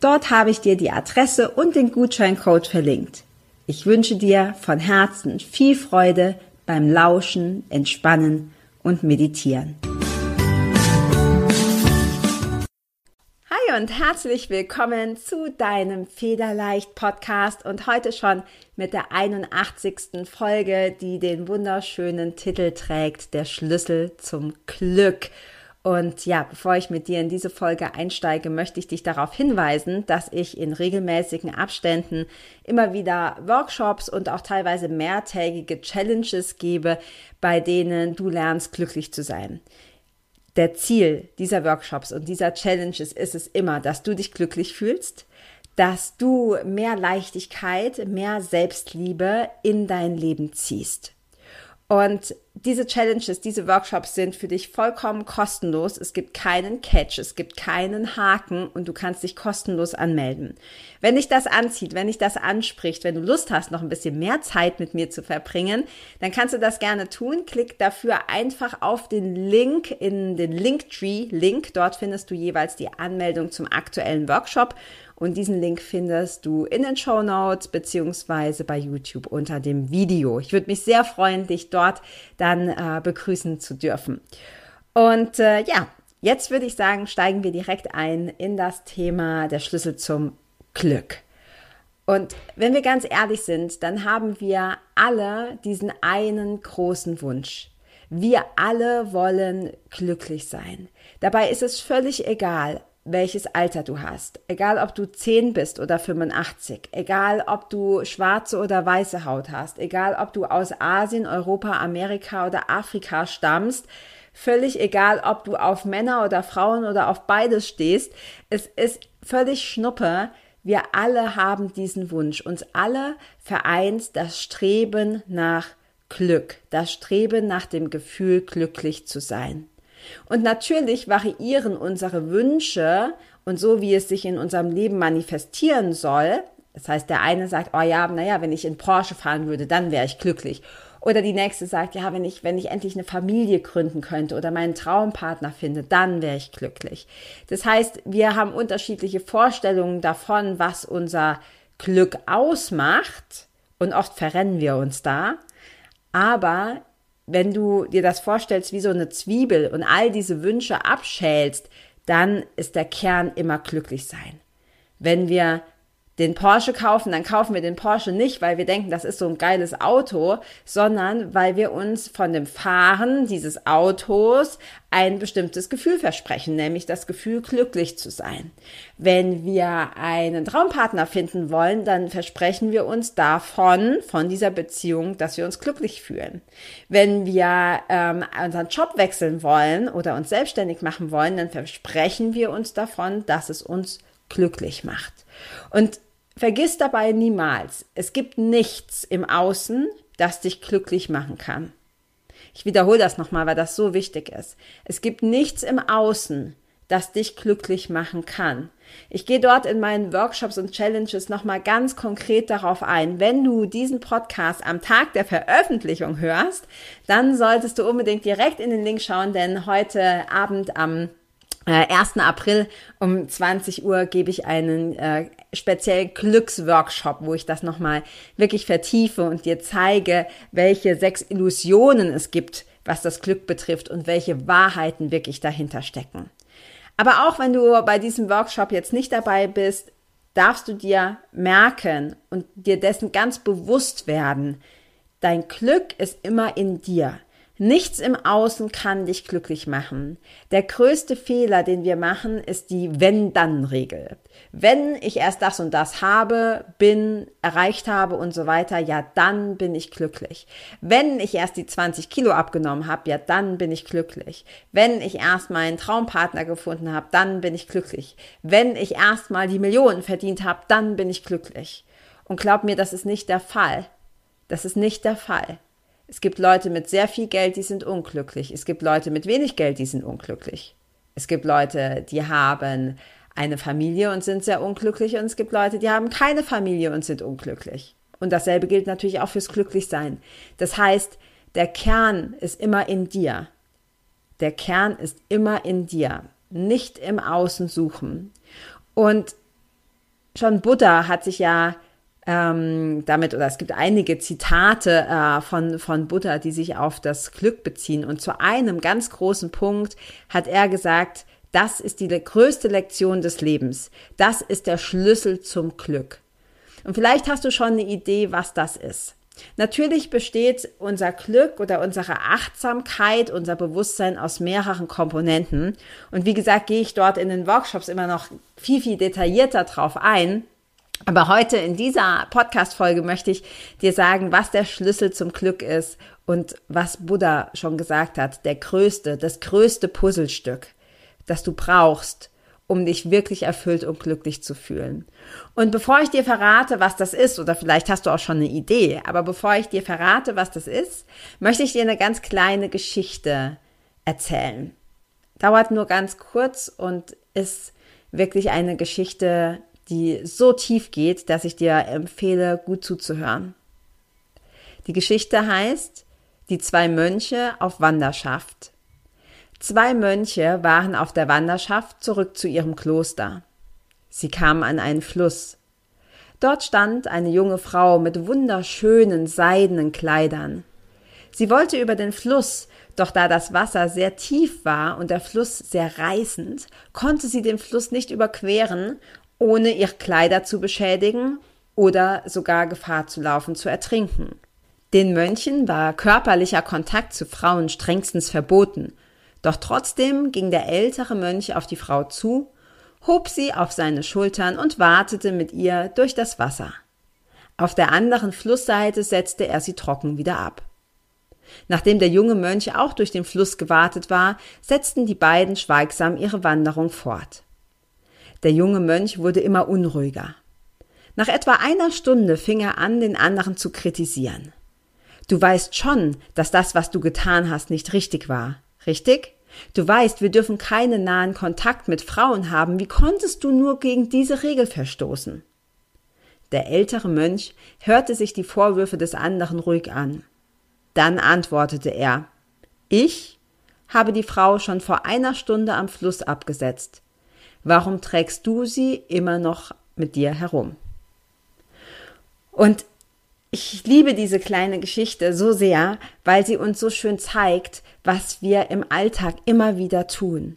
Dort habe ich dir die Adresse und den Gutscheincode verlinkt. Ich wünsche dir von Herzen viel Freude beim Lauschen, Entspannen und Meditieren. Hi und herzlich willkommen zu deinem Federleicht Podcast und heute schon mit der 81. Folge, die den wunderschönen Titel trägt, der Schlüssel zum Glück. Und ja, bevor ich mit dir in diese Folge einsteige, möchte ich dich darauf hinweisen, dass ich in regelmäßigen Abständen immer wieder Workshops und auch teilweise mehrtägige Challenges gebe, bei denen du lernst, glücklich zu sein. Der Ziel dieser Workshops und dieser Challenges ist es immer, dass du dich glücklich fühlst, dass du mehr Leichtigkeit, mehr Selbstliebe in dein Leben ziehst. Und diese Challenges, diese Workshops sind für dich vollkommen kostenlos. Es gibt keinen Catch, es gibt keinen Haken und du kannst dich kostenlos anmelden. Wenn dich das anzieht, wenn dich das anspricht, wenn du Lust hast, noch ein bisschen mehr Zeit mit mir zu verbringen, dann kannst du das gerne tun. Klick dafür einfach auf den Link in den Linktree-Link. Dort findest du jeweils die Anmeldung zum aktuellen Workshop und diesen Link findest du in den Show Notes beziehungsweise bei YouTube unter dem Video. Ich würde mich sehr freuen, dich dort dann äh, begrüßen zu dürfen. Und äh, ja, jetzt würde ich sagen, steigen wir direkt ein in das Thema der Schlüssel zum Glück. Und wenn wir ganz ehrlich sind, dann haben wir alle diesen einen großen Wunsch. Wir alle wollen glücklich sein. Dabei ist es völlig egal, welches Alter du hast. Egal, ob du 10 bist oder 85. Egal, ob du schwarze oder weiße Haut hast. Egal, ob du aus Asien, Europa, Amerika oder Afrika stammst. Völlig egal, ob du auf Männer oder Frauen oder auf beides stehst. Es ist völlig schnuppe. Wir alle haben diesen Wunsch. Uns alle vereint das Streben nach Glück. Das Streben nach dem Gefühl, glücklich zu sein. Und natürlich variieren unsere Wünsche und so, wie es sich in unserem Leben manifestieren soll. Das heißt, der eine sagt, oh ja, naja, wenn ich in Porsche fahren würde, dann wäre ich glücklich. Oder die nächste sagt, ja, wenn ich, wenn ich endlich eine Familie gründen könnte oder meinen Traumpartner finde, dann wäre ich glücklich. Das heißt, wir haben unterschiedliche Vorstellungen davon, was unser Glück ausmacht. Und oft verrennen wir uns da. Aber wenn du dir das vorstellst wie so eine Zwiebel und all diese Wünsche abschälst, dann ist der Kern immer glücklich sein. Wenn wir den Porsche kaufen, dann kaufen wir den Porsche nicht, weil wir denken, das ist so ein geiles Auto, sondern weil wir uns von dem Fahren dieses Autos ein bestimmtes Gefühl versprechen, nämlich das Gefühl, glücklich zu sein. Wenn wir einen Traumpartner finden wollen, dann versprechen wir uns davon, von dieser Beziehung, dass wir uns glücklich fühlen. Wenn wir ähm, unseren Job wechseln wollen oder uns selbstständig machen wollen, dann versprechen wir uns davon, dass es uns glücklich macht. Und vergiss dabei niemals, es gibt nichts im Außen, das dich glücklich machen kann. Ich wiederhole das nochmal, weil das so wichtig ist. Es gibt nichts im Außen, das dich glücklich machen kann. Ich gehe dort in meinen Workshops und Challenges nochmal ganz konkret darauf ein. Wenn du diesen Podcast am Tag der Veröffentlichung hörst, dann solltest du unbedingt direkt in den Link schauen, denn heute Abend am 1. Äh, April um 20 Uhr gebe ich einen äh, speziellen Glücksworkshop, wo ich das nochmal wirklich vertiefe und dir zeige, welche sechs Illusionen es gibt, was das Glück betrifft und welche Wahrheiten wirklich dahinter stecken. Aber auch wenn du bei diesem Workshop jetzt nicht dabei bist, darfst du dir merken und dir dessen ganz bewusst werden, dein Glück ist immer in dir. Nichts im Außen kann dich glücklich machen. Der größte Fehler, den wir machen, ist die Wenn-Dann-Regel. Wenn ich erst das und das habe, bin, erreicht habe und so weiter, ja, dann bin ich glücklich. Wenn ich erst die 20 Kilo abgenommen habe, ja, dann bin ich glücklich. Wenn ich erst meinen Traumpartner gefunden habe, dann bin ich glücklich. Wenn ich erst mal die Millionen verdient habe, dann bin ich glücklich. Und glaub mir, das ist nicht der Fall. Das ist nicht der Fall. Es gibt Leute mit sehr viel Geld, die sind unglücklich. Es gibt Leute mit wenig Geld, die sind unglücklich. Es gibt Leute, die haben eine Familie und sind sehr unglücklich und es gibt Leute, die haben keine Familie und sind unglücklich. Und dasselbe gilt natürlich auch fürs Glücklichsein. Das heißt, der Kern ist immer in dir. Der Kern ist immer in dir, nicht im Außen suchen. Und schon Buddha hat sich ja ähm, damit, oder es gibt einige Zitate äh, von, von Buddha, die sich auf das Glück beziehen. Und zu einem ganz großen Punkt hat er gesagt, das ist die größte Lektion des Lebens. Das ist der Schlüssel zum Glück. Und vielleicht hast du schon eine Idee, was das ist. Natürlich besteht unser Glück oder unsere Achtsamkeit, unser Bewusstsein aus mehreren Komponenten. Und wie gesagt, gehe ich dort in den Workshops immer noch viel, viel detaillierter drauf ein. Aber heute in dieser Podcast-Folge möchte ich dir sagen, was der Schlüssel zum Glück ist und was Buddha schon gesagt hat, der größte, das größte Puzzlestück, das du brauchst, um dich wirklich erfüllt und glücklich zu fühlen. Und bevor ich dir verrate, was das ist, oder vielleicht hast du auch schon eine Idee, aber bevor ich dir verrate, was das ist, möchte ich dir eine ganz kleine Geschichte erzählen. Dauert nur ganz kurz und ist wirklich eine Geschichte, die so tief geht, dass ich dir empfehle, gut zuzuhören. Die Geschichte heißt Die zwei Mönche auf Wanderschaft. Zwei Mönche waren auf der Wanderschaft zurück zu ihrem Kloster. Sie kamen an einen Fluss. Dort stand eine junge Frau mit wunderschönen seidenen Kleidern. Sie wollte über den Fluss, doch da das Wasser sehr tief war und der Fluss sehr reißend, konnte sie den Fluss nicht überqueren ohne ihre Kleider zu beschädigen oder sogar Gefahr zu laufen, zu ertrinken. Den Mönchen war körperlicher Kontakt zu Frauen strengstens verboten, doch trotzdem ging der ältere Mönch auf die Frau zu, hob sie auf seine Schultern und wartete mit ihr durch das Wasser. Auf der anderen Flussseite setzte er sie trocken wieder ab. Nachdem der junge Mönch auch durch den Fluss gewartet war, setzten die beiden schweigsam ihre Wanderung fort. Der junge Mönch wurde immer unruhiger. Nach etwa einer Stunde fing er an, den anderen zu kritisieren. Du weißt schon, dass das, was du getan hast, nicht richtig war. Richtig? Du weißt, wir dürfen keinen nahen Kontakt mit Frauen haben. Wie konntest du nur gegen diese Regel verstoßen? Der ältere Mönch hörte sich die Vorwürfe des anderen ruhig an. Dann antwortete er Ich habe die Frau schon vor einer Stunde am Fluss abgesetzt. Warum trägst du sie immer noch mit dir herum? Und ich liebe diese kleine Geschichte so sehr, weil sie uns so schön zeigt, was wir im Alltag immer wieder tun.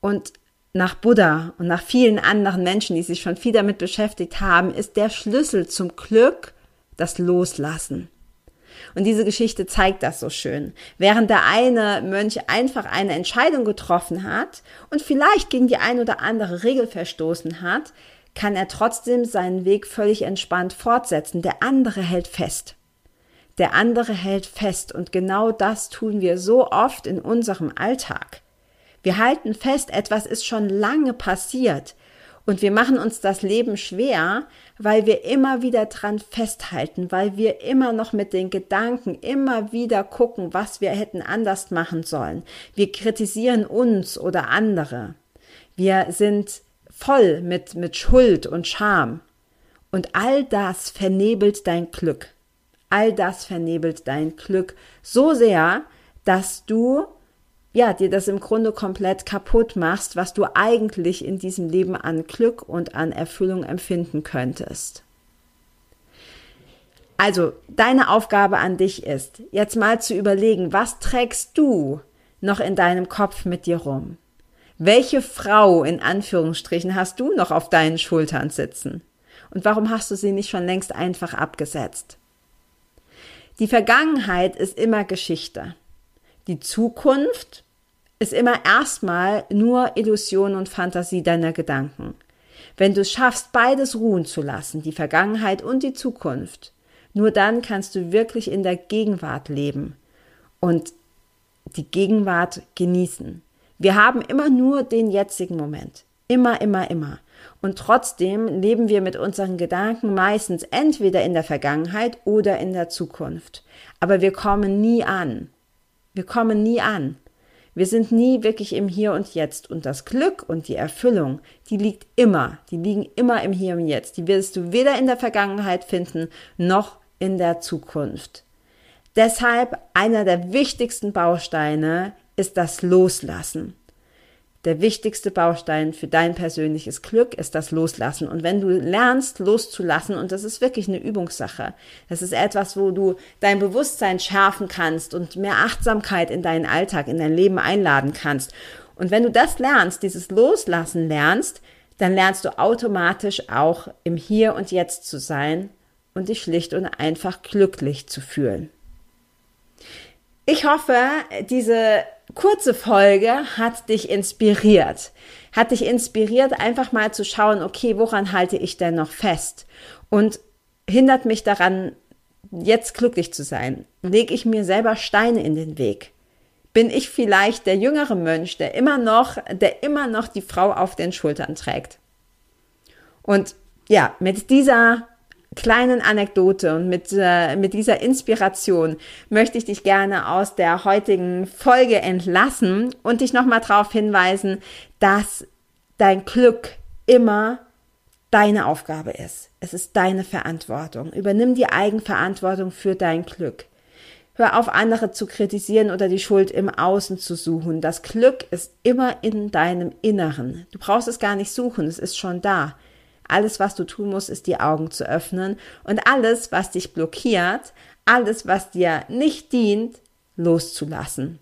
Und nach Buddha und nach vielen anderen Menschen, die sich schon viel damit beschäftigt haben, ist der Schlüssel zum Glück das Loslassen. Und diese Geschichte zeigt das so schön. Während der eine Mönch einfach eine Entscheidung getroffen hat und vielleicht gegen die ein oder andere Regel verstoßen hat, kann er trotzdem seinen Weg völlig entspannt fortsetzen. Der andere hält fest. Der andere hält fest und genau das tun wir so oft in unserem Alltag. Wir halten fest, etwas ist schon lange passiert. Und wir machen uns das Leben schwer, weil wir immer wieder dran festhalten, weil wir immer noch mit den Gedanken immer wieder gucken, was wir hätten anders machen sollen. Wir kritisieren uns oder andere. Wir sind voll mit, mit Schuld und Scham. Und all das vernebelt dein Glück. All das vernebelt dein Glück so sehr, dass du ja, dir das im Grunde komplett kaputt machst, was du eigentlich in diesem Leben an Glück und an Erfüllung empfinden könntest. Also, deine Aufgabe an dich ist, jetzt mal zu überlegen, was trägst du noch in deinem Kopf mit dir rum? Welche Frau in Anführungsstrichen hast du noch auf deinen Schultern sitzen? Und warum hast du sie nicht schon längst einfach abgesetzt? Die Vergangenheit ist immer Geschichte. Die Zukunft ist immer erstmal nur Illusion und Fantasie deiner Gedanken. Wenn du es schaffst, beides ruhen zu lassen, die Vergangenheit und die Zukunft, nur dann kannst du wirklich in der Gegenwart leben und die Gegenwart genießen. Wir haben immer nur den jetzigen Moment. Immer, immer, immer. Und trotzdem leben wir mit unseren Gedanken meistens entweder in der Vergangenheit oder in der Zukunft. Aber wir kommen nie an. Wir kommen nie an. Wir sind nie wirklich im Hier und Jetzt. Und das Glück und die Erfüllung, die liegt immer, die liegen immer im Hier und Jetzt. Die wirst du weder in der Vergangenheit finden, noch in der Zukunft. Deshalb einer der wichtigsten Bausteine ist das Loslassen. Der wichtigste Baustein für dein persönliches Glück ist das Loslassen. Und wenn du lernst loszulassen, und das ist wirklich eine Übungssache, das ist etwas, wo du dein Bewusstsein schärfen kannst und mehr Achtsamkeit in deinen Alltag, in dein Leben einladen kannst. Und wenn du das lernst, dieses Loslassen lernst, dann lernst du automatisch auch im Hier und Jetzt zu sein und dich schlicht und einfach glücklich zu fühlen. Ich hoffe, diese kurze Folge hat dich inspiriert. Hat dich inspiriert, einfach mal zu schauen, okay, woran halte ich denn noch fest? Und hindert mich daran, jetzt glücklich zu sein? Lege ich mir selber Steine in den Weg? Bin ich vielleicht der jüngere Mönch, der immer noch, der immer noch die Frau auf den Schultern trägt? Und ja, mit dieser kleinen Anekdote und mit, äh, mit dieser Inspiration möchte ich dich gerne aus der heutigen Folge entlassen und dich nochmal darauf hinweisen, dass dein Glück immer deine Aufgabe ist. Es ist deine Verantwortung. Übernimm die Eigenverantwortung für dein Glück. Hör auf, andere zu kritisieren oder die Schuld im Außen zu suchen. Das Glück ist immer in deinem Inneren. Du brauchst es gar nicht suchen, es ist schon da. Alles, was du tun musst, ist die Augen zu öffnen und alles, was dich blockiert, alles, was dir nicht dient, loszulassen.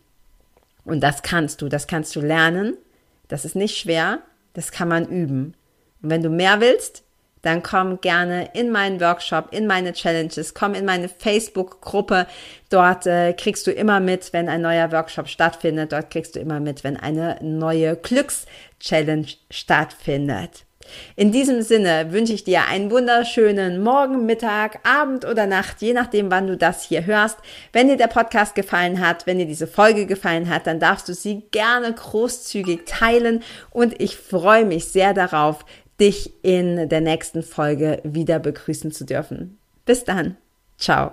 Und das kannst du, das kannst du lernen. Das ist nicht schwer, das kann man üben. Und wenn du mehr willst, dann komm gerne in meinen Workshop, in meine Challenges, komm in meine Facebook-Gruppe. Dort äh, kriegst du immer mit, wenn ein neuer Workshop stattfindet. Dort kriegst du immer mit, wenn eine neue Glücks-Challenge stattfindet. In diesem Sinne wünsche ich dir einen wunderschönen Morgen, Mittag, Abend oder Nacht, je nachdem, wann du das hier hörst. Wenn dir der Podcast gefallen hat, wenn dir diese Folge gefallen hat, dann darfst du sie gerne großzügig teilen und ich freue mich sehr darauf, dich in der nächsten Folge wieder begrüßen zu dürfen. Bis dann. Ciao.